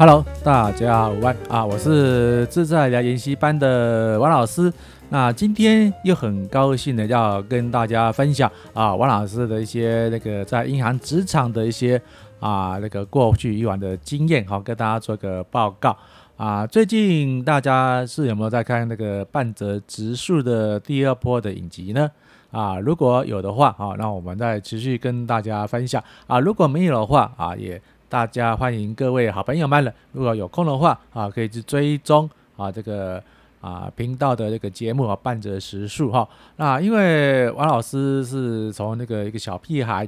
Hello，大家好，啊，我是自在聊研习班的王老师。那今天又很高兴的要跟大家分享啊，王老师的一些那个在银行职场的一些啊那个过去以往的经验，好，跟大家做个报告啊。最近大家是有没有在看那个半泽直树的第二波的影集呢？啊，如果有的话，啊，那我们再持续跟大家分享啊。如果没有的话，啊，也。大家欢迎各位好朋友们了，如果有空的话啊，可以去追踪啊这个啊频道的这个节目啊，半泽时速哈。那因为王老师是从那个一个小屁孩，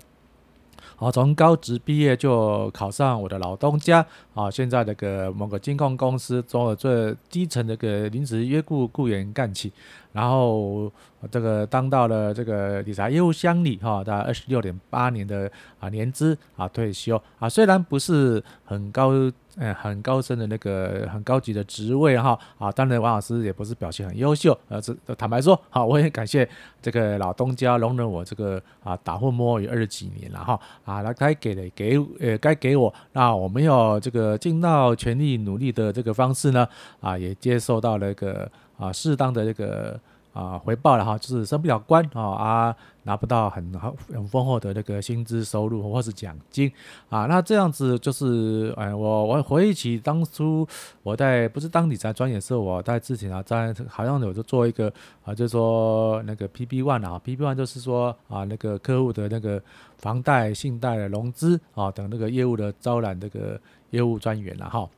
啊，从高职毕业就考上我的老东家啊，现在这个某个金控公司做最基层的个临时约雇雇员干起。然后这个当到了这个理财业务经理哈，大概二十六点八年的啊年资啊退休啊，虽然不是很高嗯很高深的那个很高级的职位哈啊，当然王老师也不是表现很优秀，呃，这坦白说好，我也感谢这个老东家容忍我这个啊打混摸鱼二十几年了哈啊，那该给的给呃该给我，那我没有这个尽到全力努力的这个方式呢啊，也接受到了一个。啊，适当的这个啊回报了哈，就是升不了官啊啊，拿不到很好很丰厚的那个薪资收入或是奖金啊，那这样子就是哎，我我回忆起当初我在不是当理财专员的时候，我在之前啊，在好像我就做一个啊，就是说那个 PB One 啊，PB One 就是说啊，那个客户的那个房贷、信贷的融资啊等那个业务的招揽这个业务专员了哈。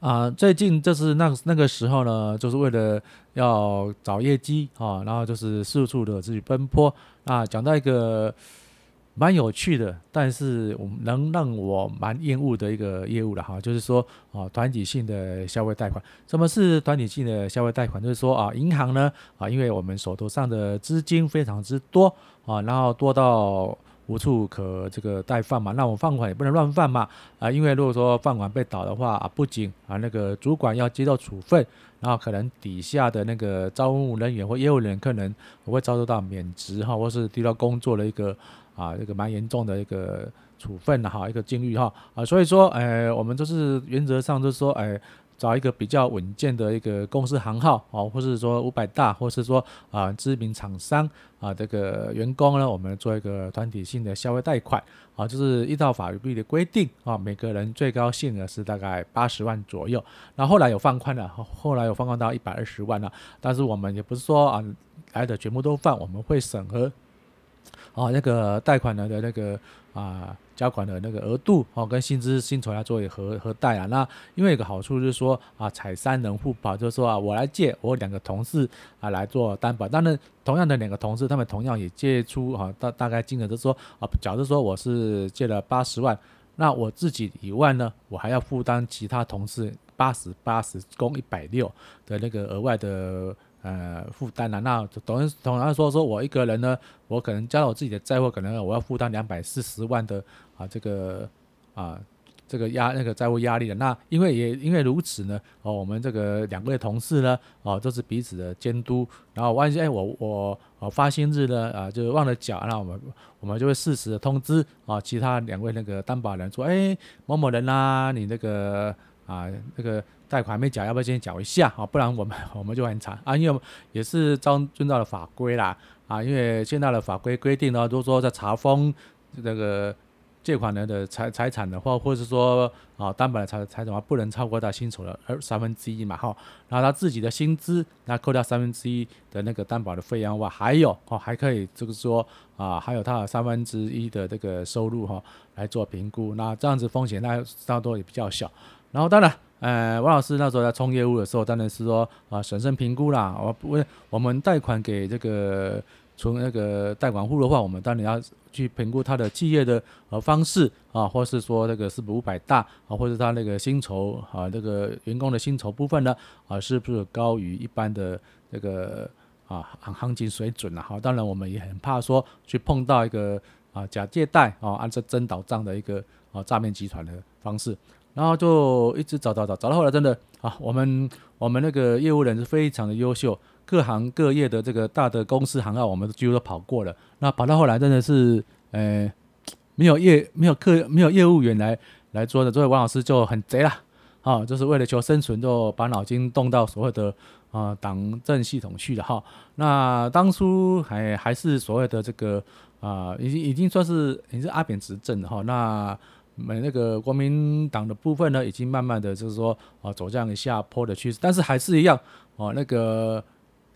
啊，最近就是那那个时候呢，就是为了要找业绩啊，然后就是四处的自己奔波啊。讲到一个蛮有趣的，但是我能让我蛮厌恶的一个业务了哈，就是说啊，团体性的消费贷款。什么是团体性的消费贷款？就是说啊，银行呢啊，因为我们手头上的资金非常之多啊，然后多到。无处可这个贷放嘛，那我放款也不能乱放嘛啊，因为如果说放款被倒的话啊，不仅啊那个主管要接受处分，然后可能底下的那个招募人员或业务人员可能我会遭受到免职哈，或是丢掉工作的一个啊这个蛮严重的一个处分的哈，一个境遇哈啊，所以说呃我们就是原则上就是说哎。找一个比较稳健的一个公司行号哦，或是说五百大，或是说啊知名厂商啊，这个员工呢，我们做一个团体性的消费贷款啊，就是依照法律的规定啊，每个人最高限额是大概八十万左右。那后来有放宽了，后来有放宽到一百二十万了，但是我们也不是说啊来的全部都放，我们会审核。哦，那个贷款的的那个啊，交款的那个额度哦，跟薪资薪酬要作为核核贷啊。那因为有个好处就是说啊，采三人互保，就是说啊，我来借，我两个同事啊来做担保。当然，同样的两个同事，他们同样也借出啊大大概金额，就是说啊，假如说我是借了八十万，那我自己以外呢，我还要负担其他同事八十八十共一百六的那个额外的。呃，负担了，那等于同样说，说我一个人呢，我可能加了我自己的债务，可能我要负担两百四十万的啊，这个啊，这个压那个债务压力的。那因为也因为如此呢，哦，我们这个两位同事呢，哦，都是彼此的监督。然后万一哎，我我我发薪日呢，啊，就是忘了缴，那我们我们就会适时的通知啊，其他两位那个担保人说，哎，某某人啊，你那个啊，那个。贷款没缴，要不要先缴一下啊？不然我们 我们就很惨啊！因为也是遵照了法规啦啊！因为现在的法规规定呢，如果说在查封这个借款人的财财产的话，或者是说啊担保的财财产的话，不能超过他薪酬的二三分之一嘛哈。然后他自己的薪资，那扣掉三分之一的那个担保的费用的话，还有哦还可以就是说啊，还有他的三分之一的这个收入哈来做评估，那这样子风险那大多也比较小。然后当然。呃，王老师那时候在冲业务的时候，当然是说啊，审慎评估啦。我不，我们贷款给这个从那个贷款户的话，我们当然要去评估他的企业的呃方式啊，或是说那个是不是五百大啊，或者他那个薪酬啊，这个员工的薪酬部分呢啊，是不是高于一般的这个啊行行情水准啊？好，当然我们也很怕说去碰到一个啊假借贷啊，按照真倒账的一个啊诈骗集团的方式。然后就一直找找找，找到后来真的啊，我们我们那个业务人是非常的优秀，各行各业的这个大的公司行号，我们几乎都跑过了。那跑到后来真的是，呃，没有业没有客没有业务员来来做的，这位王老师就很贼啦，啊，就是为了求生存，就把脑筋动到所谓的啊党政系统去了哈。那当初还还是所谓的这个啊，已经已经算是已经是阿扁执政的哈。那没那个国民党的部分呢，已经慢慢的就是说啊走向下坡的趋势，但是还是一样哦那个。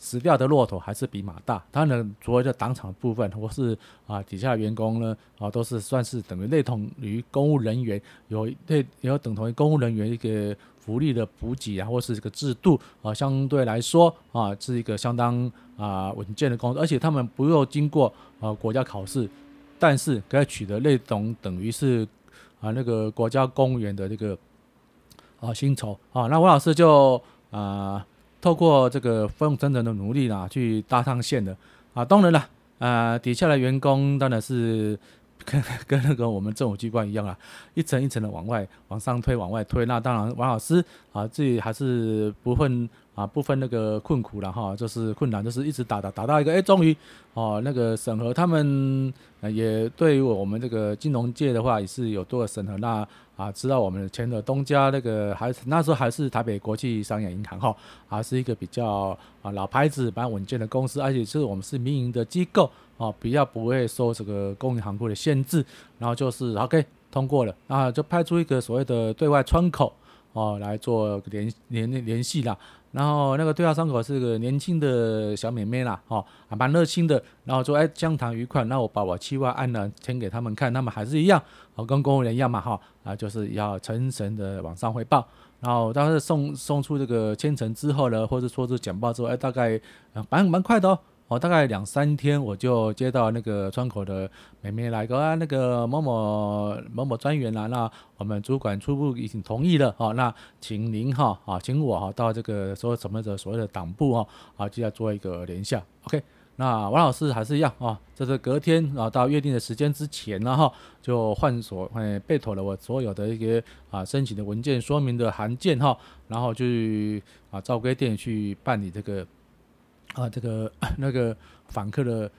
死掉的骆驼还是比马大。他呢，所谓的党场部分，或是啊底下的员工呢，啊都是算是等于类同于公务人员，有类有等同于公务人员一个福利的补给啊，或是这个制度啊，相对来说啊是一个相当啊稳健的工作，而且他们不用经过啊国家考试，但是可以取得类同等于是啊那个国家公务员的这个啊薪酬啊。那王老师就啊。透过这个奋勇诚的努力啦，去搭上线的啊，当然了，啊，底下的员工当然是跟跟那个我们政府机关一样啊，一层一层的往外往上推，往外推。那当然，王老师啊，自己还是不分啊，不分那个困苦了哈，就是困难，就是一直打打打到一个，哎，终于哦，那个审核他们也对于我们这个金融界的话也是有多个审核那。啊，知道我们前的东家那个还是那时候还是台北国际商业银行哈，还是一个比较啊老牌子、蛮稳健的公司，而且是我们是民营的机构啊，比较不会受这个公营行库的限制。然后就是 OK 通过了，啊，就派出一个所谓的对外窗口哦来做联联联系啦。然后那个对话窗口是个年轻的小妹妹啦，哦，还蛮热心的。然后说，哎，相谈愉快。那我把我期望按呢签给他们看，他们还是一样，哦，跟公务员一样嘛，哈，啊，就是要诚诚的往上汇报。然后当时送送出这个签呈之后呢，或者说是简报之后，哎，大概蛮蛮快的哦。我大概两三天，我就接到那个窗口的妹妹来个啊，那个某某某某专员啦，那我们主管初步已经同意了，好，那请您哈啊，请我哈到这个所谓什么的所谓的党部哈啊，就要做一个联系，OK，那王老师还是一样啊，这是隔天啊到约定的时间之前呢哈，就换所哎备妥了我所有的一些啊申请的文件说明的函件哈，然后去啊照规定去办理这个。啊，这个 那个访客的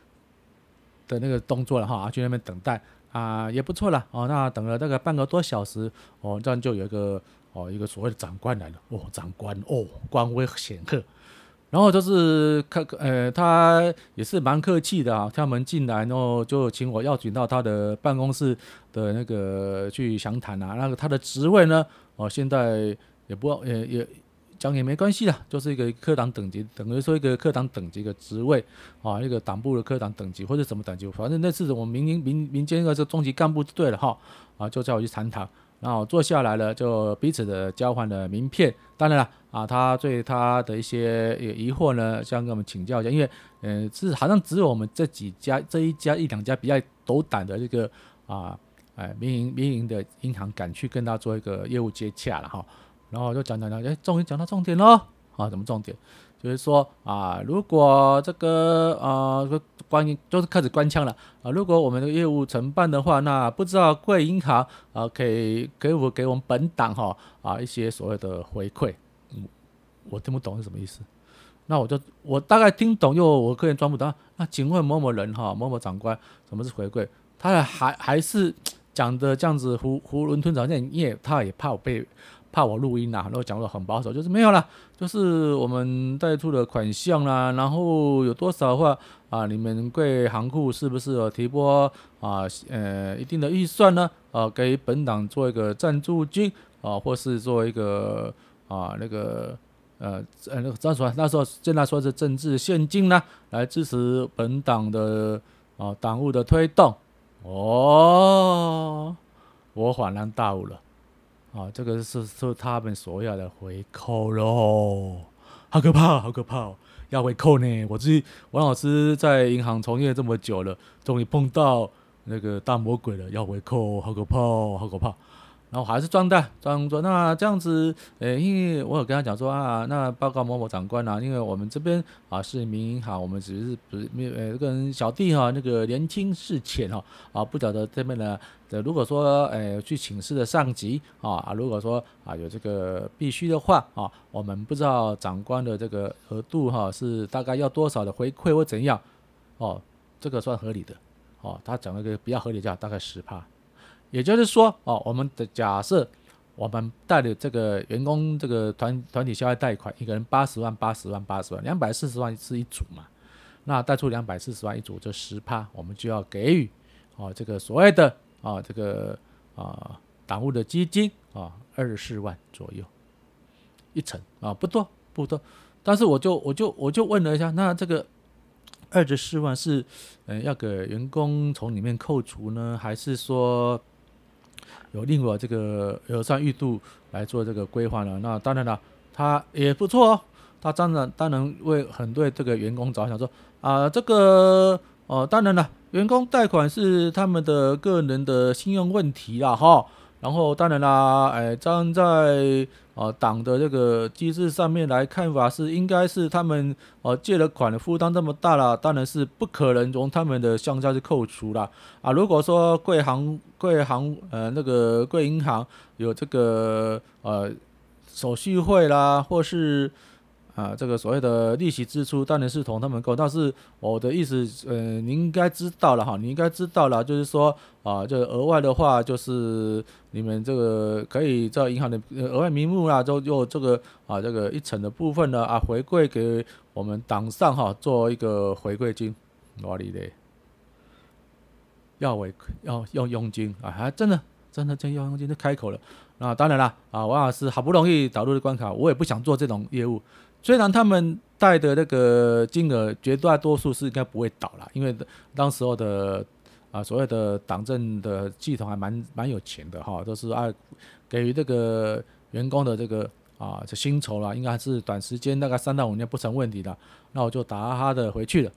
的那个动作了哈，啊，去那边等待啊，也不错了哦。那等了大概半个多小时哦，这样就有一个哦，一个所谓的长官来了哦，长官哦，官威显赫。然后就是客呃，他也是蛮客气的啊，敲门进来，然后就请我邀请到他的办公室的那个去详谈啊。那个他的职位呢，哦，现在也不也也。讲也没关系啦，就是一个科长等级，等于说一个科长等级的职位啊，一个党部的科长等级或者什么等级，反正那次我们民营民民间一个这中级干部就对了哈啊，就叫我去谈谈，然后坐下来了，就彼此的交换了名片。当然了啊，他对他的一些疑惑呢，想跟我们请教一下，因为嗯、是好像只有我们这几家这一家一两家比较斗胆的这个啊哎民营民营的银行敢去跟他做一个业务接洽了哈。然后就讲讲讲，哎，终于讲到重点喽！啊，什么重点？就是说啊，如果这个啊，关于就是开始官腔了啊。如果我们的业务承办的话，那不知道贵银行啊，可以给我给我们本党哈啊一些所谓的回馈。嗯，我听不懂是什么意思。那我就我大概听懂，又我个人装不懂。那请问某某人哈，某某长官，什么是回馈？他还还是讲的这样子囫囫囵吞枣，因为他也怕我被。怕我录音呐、啊，然后讲的很保守，就是没有了，就是我们贷出的款项啦，然后有多少话啊，你们贵行库是不是有提拨啊呃一定的预算呢？啊，给本党做一个赞助金啊，或是做一个啊那个呃呃那个怎么说？那时候现在说是政治献金呢，来支持本党的啊党务的推动。哦，我恍然大悟了。啊，这个是是他们所要的回扣喽，好可怕，好可怕！要回扣呢，我自己王老师在银行从业这么久了，终于碰到那个大魔鬼了，要回扣，好可怕，好可怕。然后还是装的，装作那这样子，诶，因为我有跟他讲说啊，那报告某某长官啊，因为我们这边啊是民营行，我们只是不是没有呃跟小弟哈、那个年轻识浅哈啊，不晓得这边呢，呃如果说诶去请示的上级啊，如果说啊有这个必须的话啊，我们不知道长官的这个额度哈、是大概要多少的回馈或怎样哦，这个算合理的哦，他讲了个比较合理价，大概十趴。也就是说哦，我们的假设，我们贷的这个员工这个团团体消费贷款，一个人八十万，八十万，八十万，两百四十万是一组嘛？那贷出两百四十万一组，这十趴，我们就要给予哦这个所谓的啊这个啊党务的基金啊二十四万左右一成啊不多不多，但是我就我就我就问了一下，那这个。二十四万是，嗯，要给员工从里面扣除呢，还是说有另外这个有善预度来做这个规划了？那当然了，他也不错哦，他当然当然为很多这个员工着想，说啊，这个哦，当然了，员工贷款是他们的个人的信用问题了，哈。然后当然啦，哎，站在呃党的这个机制上面来看法是，应该是他们呃借了款的负担这么大了，当然是不可能从他们的项下去扣除啦啊。如果说贵行贵行呃那个贵银行有这个呃手续费啦，或是。啊，这个所谓的利息支出当然是同他们购，但是我的意思，呃，你应该知道了哈，你应该知道了，就是说啊，这额外的话，就是你们这个可以在银行的额外名目啦，就用这个啊，这个一成的部分呢啊，回馈给我们党上哈，做一个回馈金，哪里的？要回要用佣金啊，还真的真的真要佣金就开口了。那当然了啊，王老师好不容易导入的关卡，我也不想做这种业务。虽然他们贷的那个金额绝大多数是应该不会倒了，因为当时候的啊所谓的党政的系统还蛮蛮有钱的哈，都是啊给予这个员工的这个啊这薪酬啦，应该是短时间大概三到五年不成问题的，那我就打哈的回去了。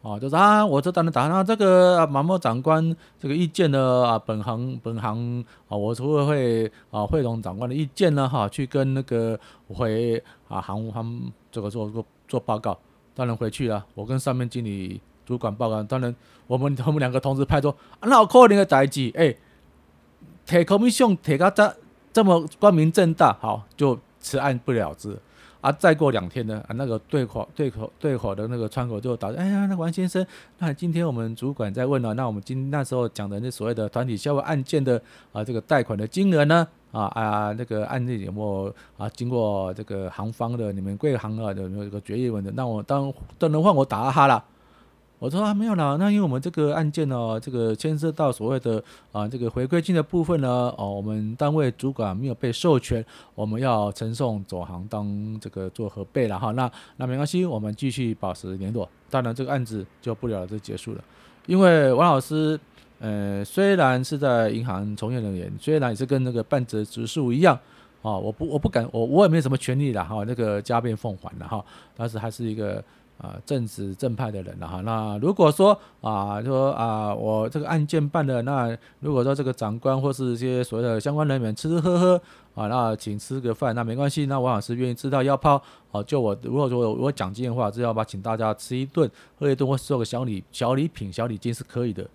啊，就是啊，我这当然打那这个马某长官这个意见呢啊，本行本行啊，我除了会啊会同长官的意见呢哈、去跟那个会啊行务他们这个做做做报告。当然回去了，我跟上面经理主管报告。当然我们我们两个同时派说，那可怜的代志，哎，提口米凶提到这这么光明正大，好就此案不了之。啊，再过两天呢，啊，那个对口对口对口的那个窗口就打，哎呀，那王先生，那今天我们主管在问了，那我们今那时候讲的那所谓的团体消费案件的啊，这个贷款的金额呢，啊啊，那个案例有没有啊，经过这个行方的你们贵行啊有没有这个决议文的？那我当都能换我打哈了。我说啊，没有啦，那因为我们这个案件呢，这个牵涉到所谓的啊这个回归金的部分呢，哦，我们单位主管没有被授权，我们要呈送总行当这个做核备了哈。那那没关系，我们继续保持联络。当然这个案子就不了了之结束了。因为王老师，呃，虽然是在银行从业人员，虽然也是跟那个半泽直树一样啊，我不我不敢，我我也没什么权利了哈，那个加倍奉还了哈，但是还是一个。啊，正直正派的人了哈。那如果说啊，说啊，我这个案件办的，那如果说这个长官或是一些所谓的相关人员吃吃喝喝啊，那请吃个饭，那没关系。那王老师愿意吃到腰包啊，就我如果说我我奖金的话，只要把请大家吃一顿、喝一顿，或送个小礼小礼品、小礼金是可以的。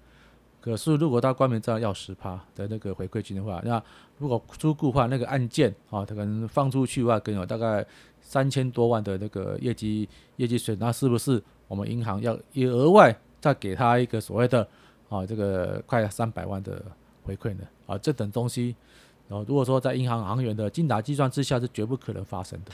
可是如果他官名这样要十趴的那个回馈金的话，那如果出顾的话，那个案件啊，他可能放出去的话，可能有大概。三千多万的那个业绩业绩损，那是不是我们银行要也额外再给他一个所谓的啊这个快三百万的回馈呢？啊，这等东西，然后如果说在银行行员的精打计算之下，是绝不可能发生的。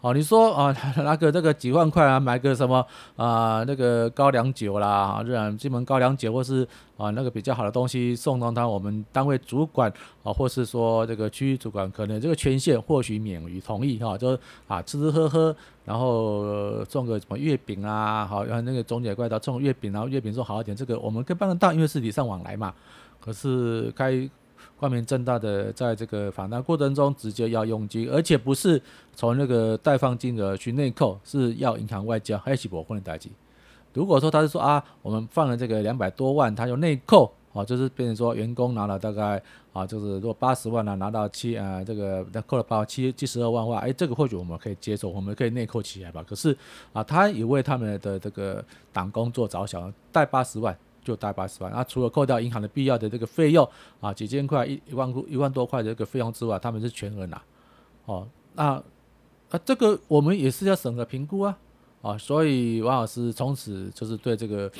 哦，你说啊，拿个这个几万块啊，买个什么啊，那个高粱酒啦，啊，这样金门高粱酒，或是啊那个比较好的东西送到他我们单位主管啊，或是说这个区域主管，可能这个权限或许免于同意哈，就啊吃吃喝喝，然后送个什么月饼啊，好，然后那个总结怪到送月饼，然后月饼送好一点，这个我们可以办得到，因为是礼尚往来嘛。可是该。光明正大的在这个访谈过程中直接要佣金，而且不是从那个贷放金额去内扣，是要银行外交，还是不能代志。如果说他是说啊，我们放了这个两百多万，他就内扣，啊，就是变成说员工拿了大概啊，就是如果八十万呢，拿到七啊，这个扣了八七七十二万话，哎，这个或许我们可以接受，我们可以内扣起来吧。可是啊，他也为他们的这个党工作着想，贷八十万。就贷八十万，那，除了扣掉银行的必要的这个费用啊，几千块一一万一万多块的这个费用之外，他们是全额拿，哦，那啊这个我们也是要审核评估啊，啊，所以王老师从此就是对这个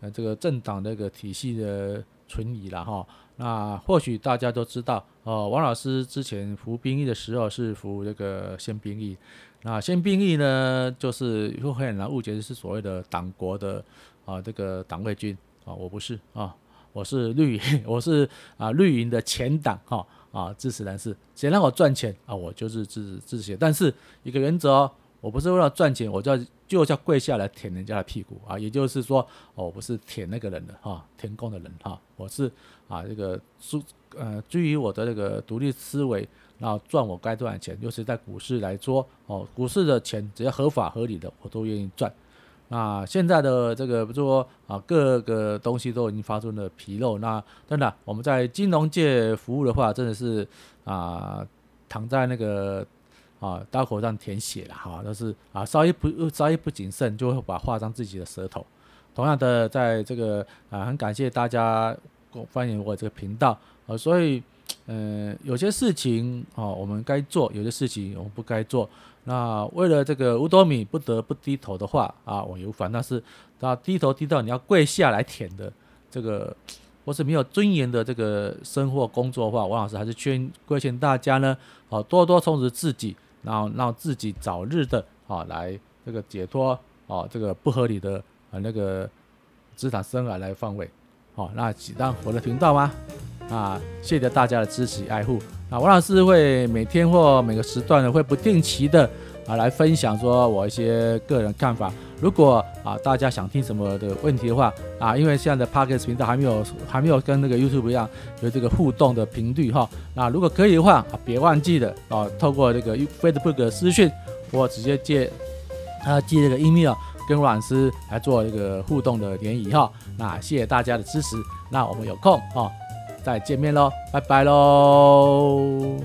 呃这个政党这个体系的存疑了哈。那或许大家都知道，哦，王老师之前服兵役的时候是服这个宪兵役。那宪兵役呢，就是会很难误解是所谓的党国的啊这个党卫军啊，我不是啊，我是绿营，我是啊绿营的前党哈啊支持人士，谁让我赚钱啊，我就是支持支持。但是一个原则，我不是为了赚钱，我就要就要跪下来舔人家的屁股啊，也就是说，我不是舔那个人的哈，舔共的人哈，我是啊这个基呃基于我的这个独立思维。然后赚我该赚的钱，尤其在股市来说，哦，股市的钱只要合法合理的，我都愿意赚。那现在的这个，比如说啊，各个东西都已经发生了纰漏。那真的，我们在金融界服务的话，真的是啊，躺在那个啊刀口上舔血了哈，都是啊，稍一不稍一不谨慎，就会把划伤自己的舌头。同样的，在这个啊，很感谢大家欢迎我这个频道啊，所以。嗯、呃，有些事情哦，我们该做；有些事情我们不该做。那为了这个五斗米不得不低头的话啊，我有反。但是，他低头低到你要跪下来舔的这个，或是没有尊严的这个生活工作的话，王老师还是劝规劝大家呢，啊，多多充实自己，然后让自己早日的啊来这个解脱啊这个不合理的啊那个职场生涯来放位。好，那喜欢我的频道吗？啊，谢谢大家的支持爱护。啊，王老师会每天或每个时段呢，会不定期的啊来分享说我一些个人看法。如果啊大家想听什么的问题的话，啊，因为现在的 Podcast 频道还没有还没有跟那个 YouTube 一样有这个互动的频率哈。那如果可以的话，啊，别忘记了啊，透过这个 Facebook 的私讯或直接借啊借这个 email 跟王老师来做这个互动的联谊哈。那谢谢大家的支持。那我们有空啊。再见面喽，拜拜喽。